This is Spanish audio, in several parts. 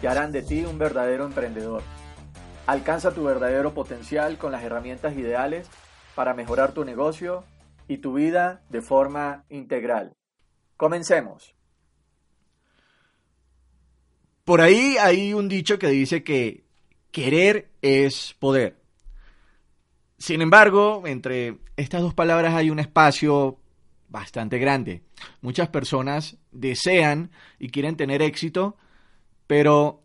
que harán de ti un verdadero emprendedor. Alcanza tu verdadero potencial con las herramientas ideales para mejorar tu negocio y tu vida de forma integral. Comencemos. Por ahí hay un dicho que dice que querer es poder. Sin embargo, entre estas dos palabras hay un espacio bastante grande. Muchas personas desean y quieren tener éxito, pero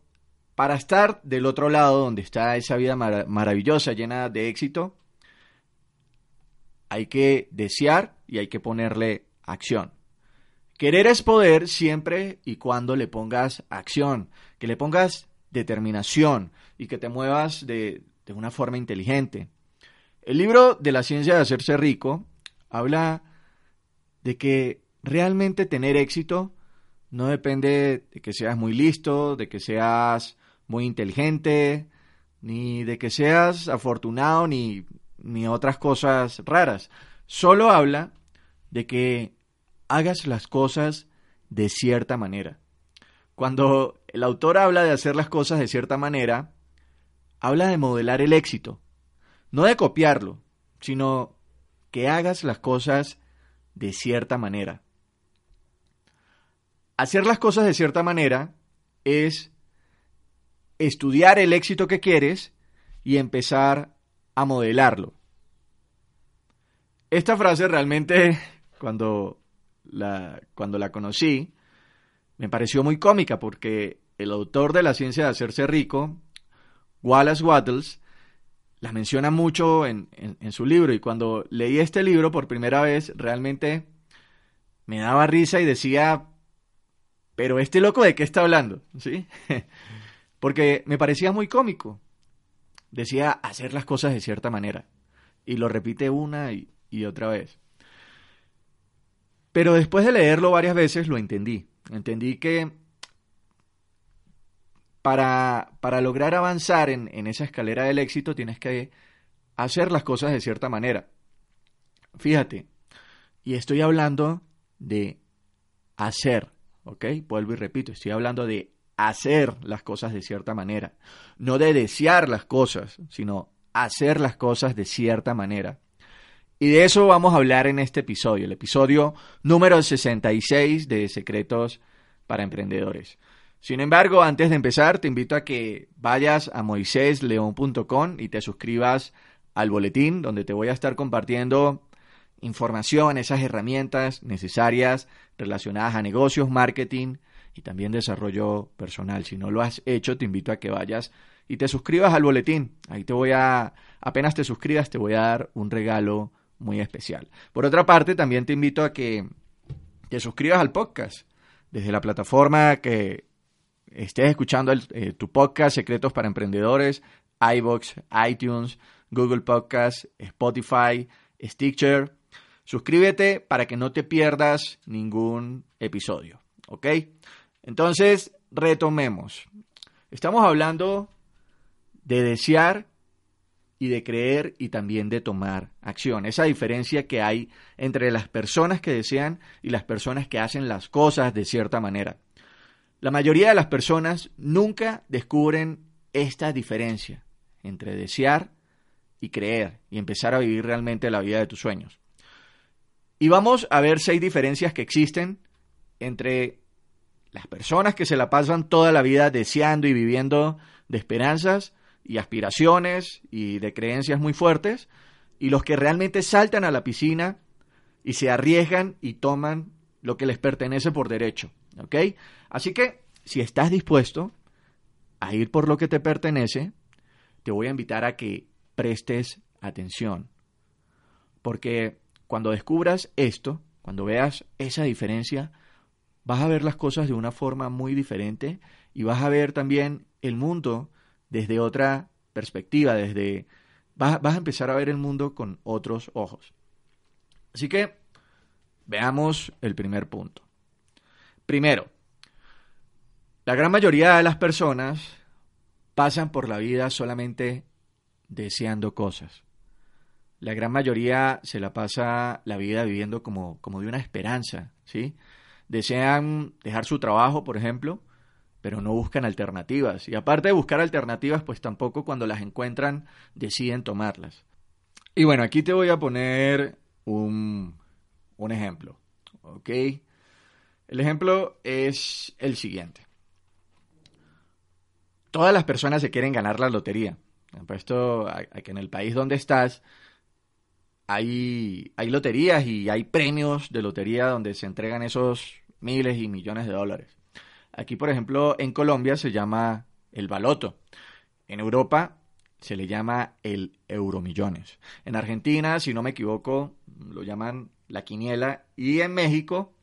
para estar del otro lado, donde está esa vida maravillosa, llena de éxito, hay que desear y hay que ponerle acción. Querer es poder siempre y cuando le pongas acción, que le pongas determinación y que te muevas de, de una forma inteligente. El libro de la ciencia de hacerse rico habla de que realmente tener éxito no depende de que seas muy listo, de que seas muy inteligente, ni de que seas afortunado, ni, ni otras cosas raras. Solo habla de que hagas las cosas de cierta manera. Cuando el autor habla de hacer las cosas de cierta manera, habla de modelar el éxito, no de copiarlo, sino que hagas las cosas de cierta manera. Hacer las cosas de cierta manera es estudiar el éxito que quieres y empezar a modelarlo. Esta frase realmente, cuando la, cuando la conocí, me pareció muy cómica porque el autor de La ciencia de hacerse rico, Wallace Wattles, la menciona mucho en, en, su libro y cuando leí este libro por primera vez realmente me daba risa y decía, pero este loco de qué está hablando, ¿sí? Porque me parecía muy cómico. Decía hacer las cosas de cierta manera y lo repite una y, otra vez. Pero después de leerlo varias veces lo entendí. Entendí que para, para lograr avanzar en, en esa escalera del éxito tienes que hacer las cosas de cierta manera. Fíjate, y estoy hablando de hacer, ¿ok? Vuelvo y repito, estoy hablando de hacer las cosas de cierta manera, no de desear las cosas, sino hacer las cosas de cierta manera. Y de eso vamos a hablar en este episodio, el episodio número 66 de Secretos para Emprendedores. Sin embargo, antes de empezar, te invito a que vayas a moisésleón.com y te suscribas al boletín, donde te voy a estar compartiendo información, esas herramientas necesarias relacionadas a negocios, marketing y también desarrollo personal. Si no lo has hecho, te invito a que vayas y te suscribas al boletín. Ahí te voy a, apenas te suscribas, te voy a dar un regalo muy especial. Por otra parte, también te invito a que te suscribas al podcast desde la plataforma que estés escuchando eh, tu podcast Secretos para Emprendedores, iBox, iTunes, Google Podcast, Spotify, Stitcher. Suscríbete para que no te pierdas ningún episodio. ¿Ok? Entonces, retomemos. Estamos hablando de desear y de creer y también de tomar acción. Esa diferencia que hay entre las personas que desean y las personas que hacen las cosas de cierta manera. La mayoría de las personas nunca descubren esta diferencia entre desear y creer y empezar a vivir realmente la vida de tus sueños. Y vamos a ver seis diferencias que existen entre las personas que se la pasan toda la vida deseando y viviendo de esperanzas y aspiraciones y de creencias muy fuertes y los que realmente saltan a la piscina y se arriesgan y toman lo que les pertenece por derecho. ¿Ok? Así que, si estás dispuesto a ir por lo que te pertenece, te voy a invitar a que prestes atención. Porque cuando descubras esto, cuando veas esa diferencia, vas a ver las cosas de una forma muy diferente y vas a ver también el mundo desde otra perspectiva, desde vas, vas a empezar a ver el mundo con otros ojos. Así que veamos el primer punto. Primero, la gran mayoría de las personas pasan por la vida solamente deseando cosas. La gran mayoría se la pasa la vida viviendo como, como de una esperanza, ¿sí? Desean dejar su trabajo, por ejemplo, pero no buscan alternativas. Y aparte de buscar alternativas, pues tampoco cuando las encuentran deciden tomarlas. Y bueno, aquí te voy a poner un, un ejemplo, ¿ok? El ejemplo es el siguiente. Todas las personas se quieren ganar la lotería. Esto, que en el país donde estás, hay, loterías y hay premios de lotería donde se entregan esos miles y millones de dólares. Aquí, por ejemplo, en Colombia se llama el baloto. En Europa se le llama el euromillones. En Argentina, si no me equivoco, lo llaman la quiniela. Y en México,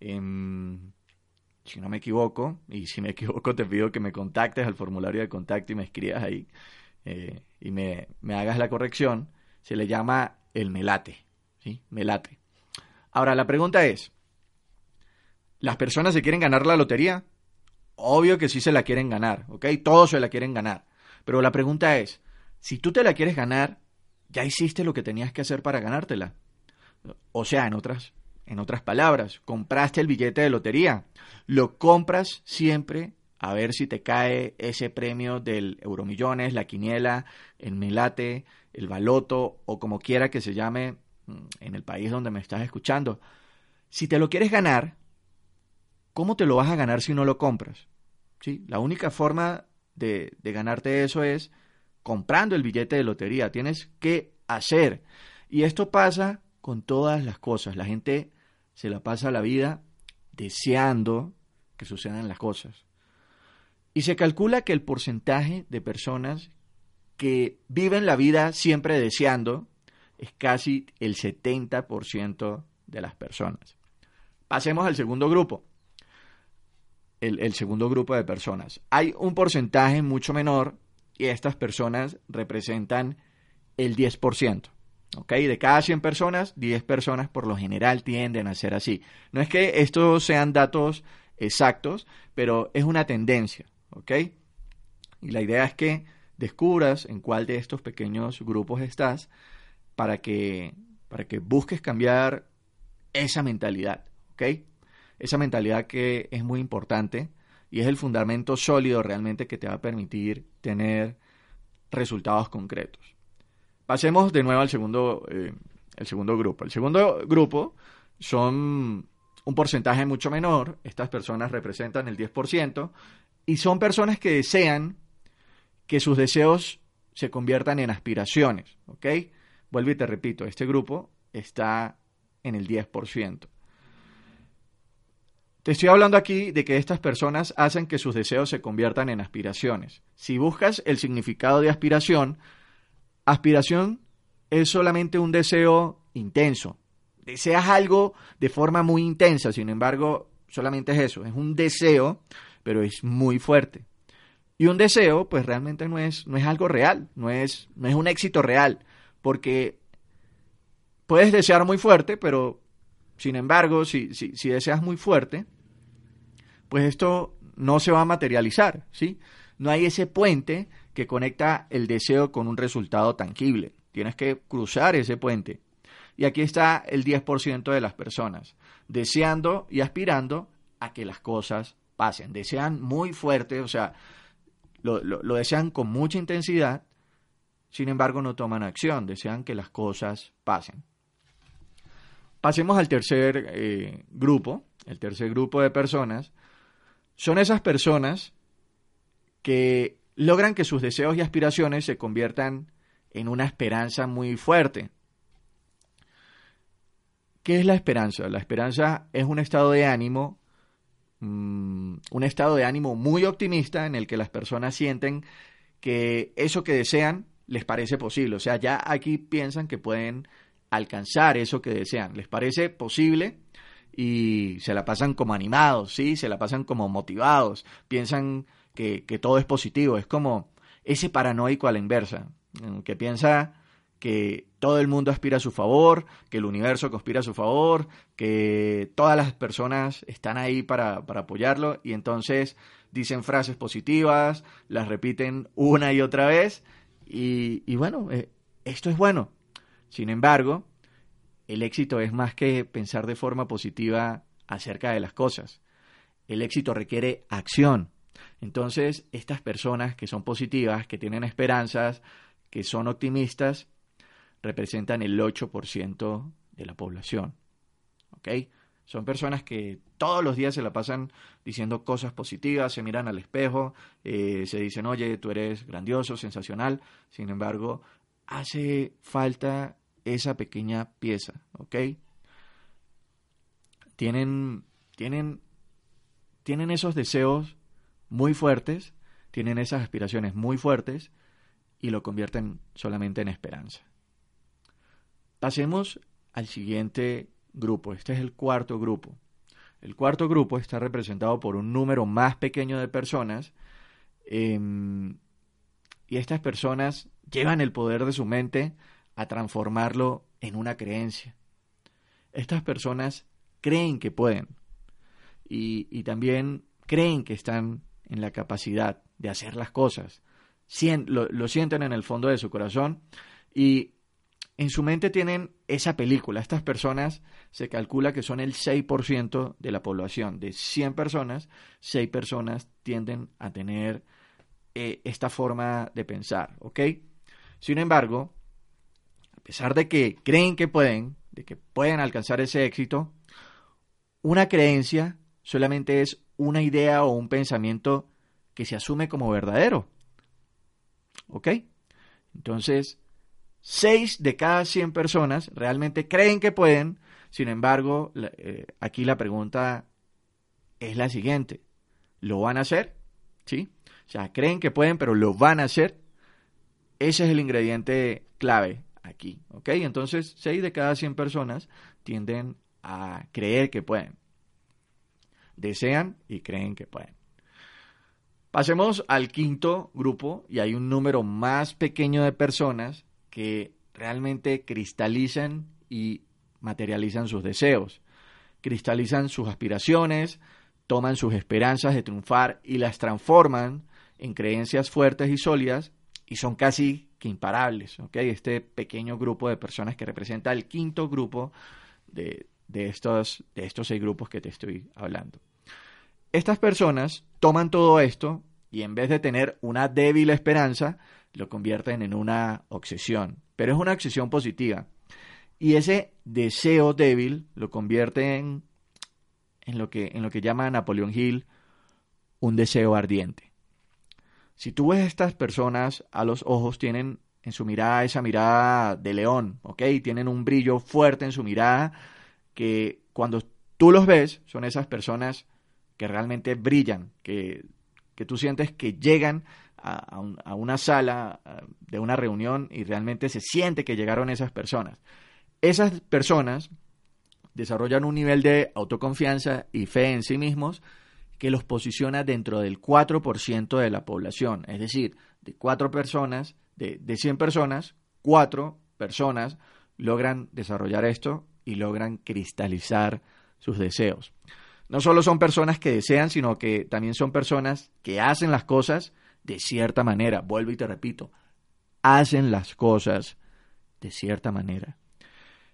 si no me equivoco, y si me equivoco te pido que me contactes al formulario de contacto y me escribas ahí eh, y me, me hagas la corrección, se le llama el melate. ¿sí? Melate. Ahora, la pregunta es, ¿las personas se quieren ganar la lotería? Obvio que sí se la quieren ganar, ¿ok? Todos se la quieren ganar. Pero la pregunta es, si tú te la quieres ganar, ¿ya hiciste lo que tenías que hacer para ganártela? O sea, en otras, en otras palabras, compraste el billete de lotería. Lo compras siempre a ver si te cae ese premio del Euromillones, la quiniela, el melate, el baloto o como quiera que se llame mm, en el país donde me estás escuchando. Si te lo quieres ganar, ¿cómo te lo vas a ganar si no lo compras? ¿Sí? La única forma de, de ganarte eso es comprando el billete de lotería. Tienes que hacer. Y esto pasa con todas las cosas. La gente se la pasa la vida deseando que sucedan las cosas. Y se calcula que el porcentaje de personas que viven la vida siempre deseando es casi el 70% de las personas. Pasemos al segundo grupo. El, segundo grupo de personas. Hay un porcentaje mucho menor y estas personas representan el 10%. ¿ok? De cada 100 personas, 10 personas por lo general tienden a ser así. No es que estos sean datos exactos, pero es una tendencia. ¿Ok? Y la idea es que descubras en cuál de estos pequeños grupos estás para que, para que busques cambiar esa mentalidad, ¿ok? Esa mentalidad que es muy importante y es el fundamento sólido realmente que te va a permitir tener resultados concretos. Pasemos de nuevo al segundo, eh, el segundo grupo. El segundo grupo son un porcentaje mucho menor, estas personas representan el 10%, y son personas que desean que sus deseos se conviertan en aspiraciones, ¿ok? Vuelvo y te repito, este grupo está en el 10%. Te estoy hablando aquí de que estas personas hacen que sus deseos se conviertan en aspiraciones. Si buscas el significado de aspiración, aspiración es solamente un deseo intenso. Deseas algo de forma muy intensa, sin embargo, solamente es eso, es un deseo pero es muy fuerte. Y un deseo, pues realmente no es, no es algo real, no es, no es un éxito real, porque puedes desear muy fuerte, pero sin embargo, si, si, si deseas muy fuerte, pues esto no se va a materializar, ¿sí? No hay ese puente que conecta el deseo con un resultado tangible. Tienes que cruzar ese puente. Y aquí está el 10% de las personas, deseando y aspirando a que las cosas pasen. Desean muy fuerte, o sea, lo, desean con mucha intensidad, sin embargo no toman acción, desean que las cosas pasen. Pasemos al tercer eh, grupo, el tercer grupo de personas. Son esas personas que logran que sus deseos y aspiraciones se conviertan en una esperanza muy fuerte. ¿Qué es la esperanza? La esperanza es un estado de ánimo Mm, un estado de ánimo muy optimista en el que las personas sienten que eso que desean les parece posible. O sea, ya aquí piensan que pueden alcanzar eso que desean. Les parece posible y se la pasan como animados, ¿sí? Se la pasan como motivados. Piensan que, que todo es positivo. Es como ese paranoico a la inversa, que piensa que todo el mundo aspira a su favor, que el universo conspira a su favor, que todas las personas están ahí para, apoyarlo y entonces dicen frases positivas, las repiten una y otra vez y, bueno, eh, esto es bueno. Sin embargo, el éxito es más que pensar de forma positiva acerca de las cosas. El éxito requiere acción. Entonces, estas personas que son positivas, que tienen esperanzas, que son optimistas, representan el 8% de la población. ¿Ok? Son personas que todos los días se la pasan diciendo cosas positivas, se miran al espejo, eh, se dicen, oye, tú eres grandioso, sensacional. Sin embargo, hace falta esa pequeña pieza, ¿ok? Tienen, tienen, tienen esos deseos muy fuertes, tienen esas aspiraciones muy fuertes y lo convierten solamente en esperanza. Pasemos al siguiente grupo. Este es el cuarto grupo. El cuarto grupo está representado por un número más pequeño de personas em, y estas personas llevan el poder de su mente a transformarlo en una creencia. Estas personas creen que pueden y, también creen que están en la capacidad de hacer las cosas. lo sienten en el fondo de su corazón y en su mente tienen esa película. Estas personas se calcula que son el 6% de la población. De 100 personas, 6 personas tienden a tener eh, esta forma de pensar, ¿ok? Sin embargo, a pesar de que creen que pueden, de que pueden alcanzar ese éxito, una creencia solamente es una idea o un pensamiento que se asume como verdadero. ¿Ok? Entonces, 6 de cada 100 personas realmente creen que pueden, sin embargo, eh, aquí la pregunta es la siguiente, ¿lo van a hacer? ¿Sí? O sea, creen que pueden, pero lo van a hacer. Ese es el ingrediente clave aquí, ¿ok? Entonces, 6 de cada 100 personas tienden a creer que pueden. Desean y creen que pueden. Pasemos al quinto grupo y hay un número más pequeño de personas que realmente cristalizan y materializan sus deseos, cristalizan sus aspiraciones, toman sus esperanzas de triunfar y las transforman en creencias fuertes y sólidas y son casi que imparables. Este pequeño grupo de personas que representa el quinto grupo de, de, estos, de estos seis grupos que te estoy hablando. Estas personas toman todo esto y en vez de tener una débil esperanza, lo convierten en una obsesión, pero es una obsesión positiva. Y ese deseo débil lo convierte en, en, lo, que, en lo que llama Napoleón Hill un deseo ardiente. Si tú ves a estas personas a los ojos, tienen en su mirada esa mirada de león, ¿ok? Tienen un brillo fuerte en su mirada que cuando tú los ves son esas personas que realmente brillan, que, que tú sientes que llegan a, una sala de una reunión y realmente se siente que llegaron esas personas. Esas personas desarrollan un nivel de autoconfianza y fe en sí mismos que los posiciona dentro del 4% de la población. Es decir, de cuatro personas, de, de 100 personas, cuatro personas logran desarrollar esto y logran cristalizar sus deseos. No solo son personas que desean, sino que también son personas que hacen las cosas de cierta manera. Vuelvo y te repito, hacen las cosas de cierta manera.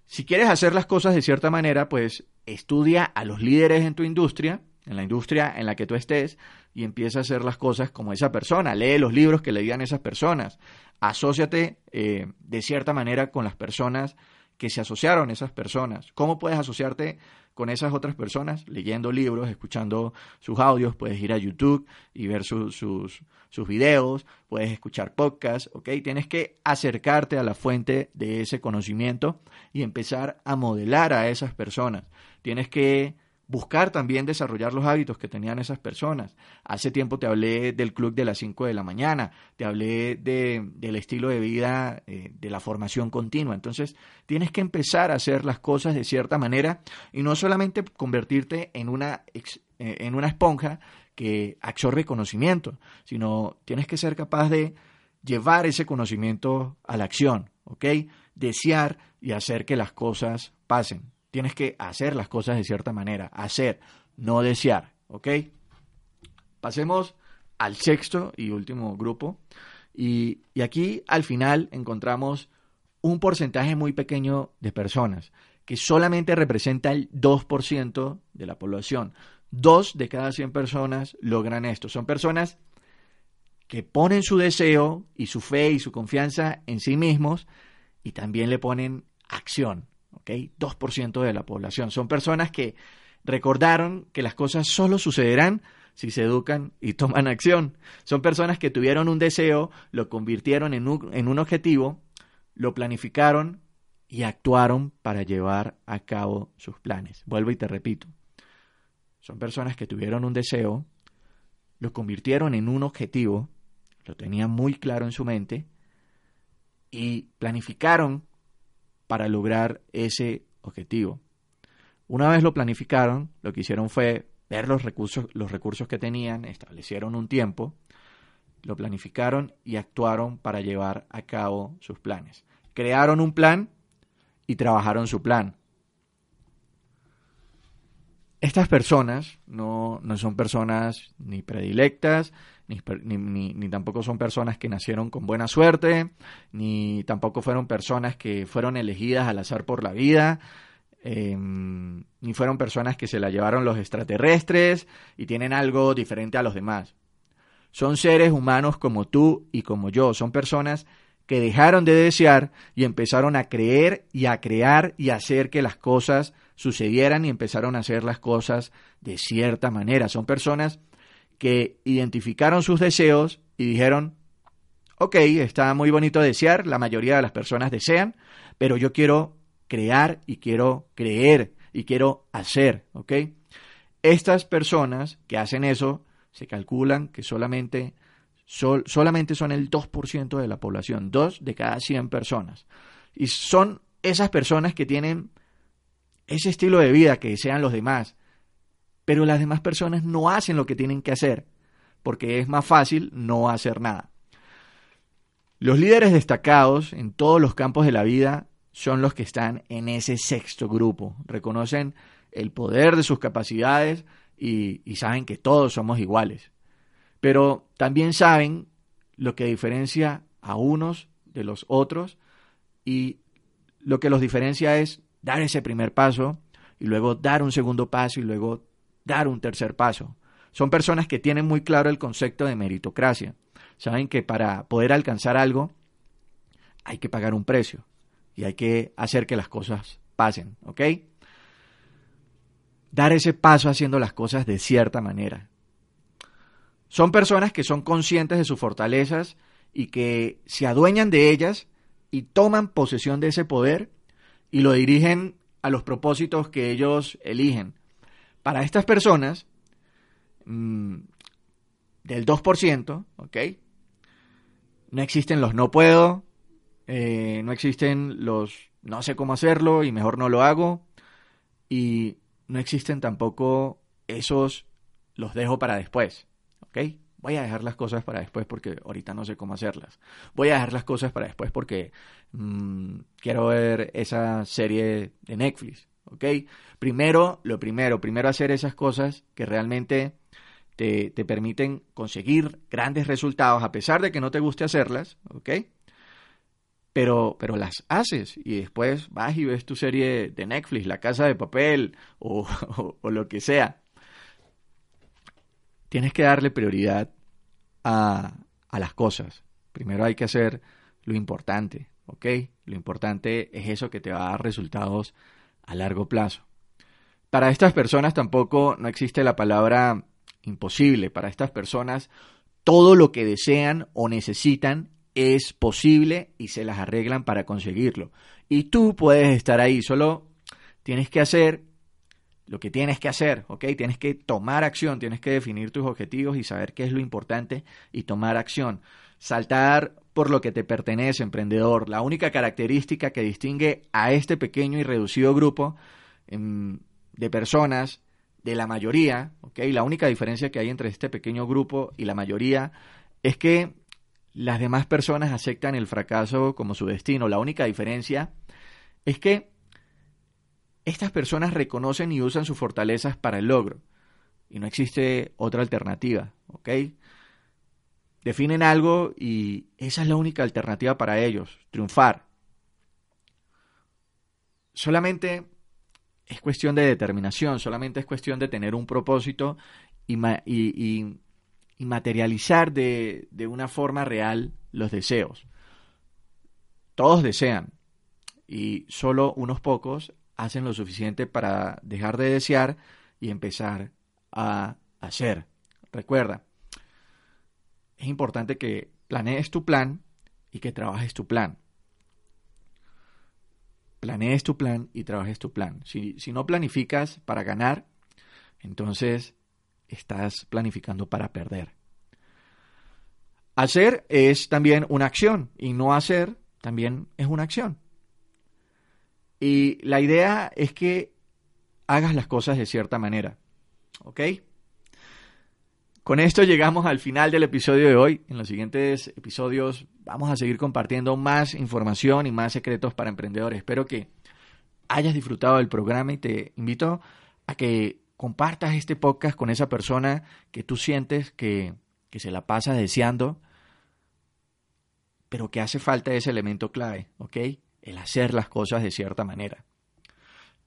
Si quieres hacer las cosas de cierta manera, pues estudia a los líderes en tu industria, en la industria en la que tú estés, y empieza a hacer las cosas como esa persona. Lee los libros que leían esas personas. Asociate eh, de cierta manera con las personas que se asociaron esas personas. ¿Cómo puedes asociarte con esas otras personas, leyendo libros, escuchando sus audios, puedes ir a YouTube y ver sus, sus videos, puedes escuchar podcasts, ¿ok? Tienes que acercarte a la fuente de ese conocimiento y empezar a modelar a esas personas. Tienes que buscar también desarrollar los hábitos que tenían esas personas. Hace tiempo te hablé del club de las 5 de la mañana, te hablé de, del estilo de vida, eh, de la formación continua. Entonces, tienes que empezar a hacer las cosas de cierta manera y no solamente convertirte en una, eh, en una esponja que absorbe conocimiento, sino tienes que ser capaz de llevar ese conocimiento a la acción, ¿ok? Desear y hacer que las cosas pasen. Tienes que hacer las cosas de cierta manera, hacer, no desear, ¿ok? Pasemos al sexto y último grupo. Y, y aquí al final encontramos un porcentaje muy pequeño de personas, que solamente representa el 2% de la población. Dos de cada 100 personas logran esto. Son personas que ponen su deseo y su fe y su confianza en sí mismos y también le ponen acción. ¿Ok? 2% de la población. Son personas que recordaron que las cosas solo sucederán si se educan y toman acción. Son personas que tuvieron un deseo, lo convirtieron en un, en un objetivo, lo planificaron y actuaron para llevar a cabo sus planes. Vuelvo y te repito. Son personas que tuvieron un deseo, lo convirtieron en un objetivo, lo tenían muy claro en su mente y planificaron para lograr ese objetivo. Una vez lo planificaron, lo que hicieron fue ver los recursos, los recursos que tenían, establecieron un tiempo, lo planificaron y actuaron para llevar a cabo sus planes. Crearon un plan y trabajaron su plan. Estas personas no, no son personas ni predilectas, ni, ni, ni, tampoco son personas que nacieron con buena suerte, ni tampoco fueron personas que fueron elegidas al azar por la vida, eh, ni fueron personas que se la llevaron los extraterrestres y tienen algo diferente a los demás. Son seres humanos como tú y como yo, son personas que dejaron de desear y empezaron a creer y a crear y a hacer que las cosas sucedieran y empezaron a hacer las cosas de cierta manera. Son personas que identificaron sus deseos y dijeron, ok, está muy bonito desear, la mayoría de las personas desean, pero yo quiero crear y quiero creer y quiero hacer, ¿ok? Estas personas que hacen eso se calculan que solamente solamente son el 2% de la población, 2 de cada 100 personas. Y son esas personas que tienen ese estilo de vida que desean los demás, pero las demás personas no hacen lo que tienen que hacer, porque es más fácil no hacer nada. Los líderes destacados en todos los campos de la vida son los que están en ese sexto grupo, reconocen el poder de sus capacidades y, y saben que todos somos iguales. Pero también saben lo que diferencia a unos de los otros y lo que los diferencia es dar ese primer paso y luego dar un segundo paso y luego dar un tercer paso. Son personas que tienen muy claro el concepto de meritocracia. Saben que para poder alcanzar algo hay que pagar un precio y hay que hacer que las cosas pasen, ¿ok? Dar ese paso haciendo las cosas de cierta manera. Son personas que son conscientes de sus fortalezas y que se adueñan de ellas y toman posesión de ese poder y lo dirigen a los propósitos que ellos eligen. Para estas personas, mm, del 2%, ¿ok? No existen los no puedo, eh, no existen los no sé cómo hacerlo y mejor no lo hago, y no existen tampoco esos los dejo para después. ¿ok? Voy a dejar las cosas para después porque ahorita no sé cómo hacerlas. Voy a dejar las cosas para después porque mmm, quiero ver esa serie de Netflix, ¿ok? Primero, lo primero, primero hacer esas cosas que realmente te, te permiten conseguir grandes resultados a pesar de que no te guste hacerlas, ¿ok? pero, pero las haces y después vas y ves tu serie de Netflix, La Casa de Papel o, o, lo que sea tienes que darle prioridad a, a las cosas. Primero hay que hacer lo importante, ¿ok? Lo importante es eso que te va a dar resultados a largo plazo. Para estas personas tampoco no existe la palabra imposible. Para estas personas todo lo que desean o necesitan es posible y se las arreglan para conseguirlo. Y tú puedes estar ahí, solo tienes que hacer lo que tienes que hacer, ¿ok? Tienes que tomar acción, tienes que definir tus objetivos y saber qué es lo importante y tomar acción. Saltar por lo que te pertenece, emprendedor. La única característica que distingue a este pequeño y reducido grupo em, de personas de la mayoría, ¿ok? La única diferencia que hay entre este pequeño grupo y la mayoría es que las demás personas aceptan el fracaso como su destino. La única diferencia es que estas personas reconocen y usan sus fortalezas para el logro. Y no existe otra alternativa, ¿ok? Definen algo y esa es la única alternativa para ellos, triunfar. Solamente es cuestión de determinación, solamente es cuestión de tener un propósito y, materializar de, de una forma real los deseos. Todos desean y solo unos pocos hacen lo suficiente para dejar de desear y empezar a hacer. Recuerda, es importante que planees tu plan y que trabajes tu plan. Planees tu plan y trabajes tu plan. Si, si no planificas para ganar, entonces estás planificando para perder. Hacer es también una acción y no hacer también es una acción. Y la idea es que hagas las cosas de cierta manera. ¿Ok? Con esto llegamos al final del episodio de hoy. En los siguientes episodios vamos a seguir compartiendo más información y más secretos para emprendedores. Espero que hayas disfrutado del programa y te invito a que compartas este podcast con esa persona que tú sientes que, que se la pasa deseando, pero que hace falta ese elemento clave, ¿ok? El hacer las cosas de cierta manera.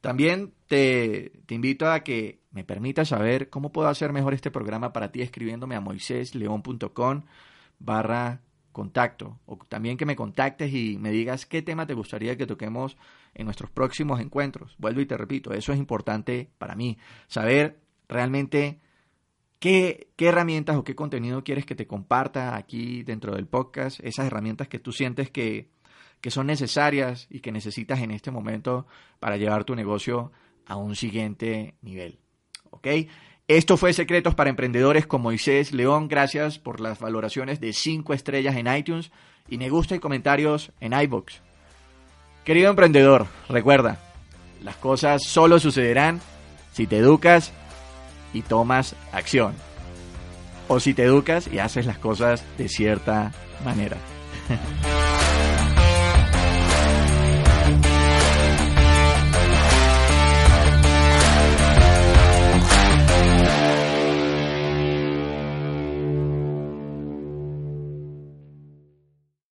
También te, invito a que me permitas saber cómo puedo hacer mejor este programa para ti escribiéndome a moisésleón.com barra contacto o también que me contactes y me digas qué tema te gustaría que toquemos en nuestros próximos encuentros. Vuelvo y te repito, eso es importante para mí, saber realmente qué, qué herramientas o qué contenido quieres que te comparta aquí dentro del podcast, esas herramientas que tú sientes que, que son necesarias y que necesitas en este momento para llevar tu negocio a un siguiente nivel. ¿Ok? Esto fue Secretos para Emprendedores con Moisés León. Gracias por las valoraciones de 5 estrellas en iTunes y me gusta y comentarios en iBox. Querido emprendedor, recuerda, las cosas solo sucederán si te educas y tomas acción. O si te educas y haces las cosas de cierta manera.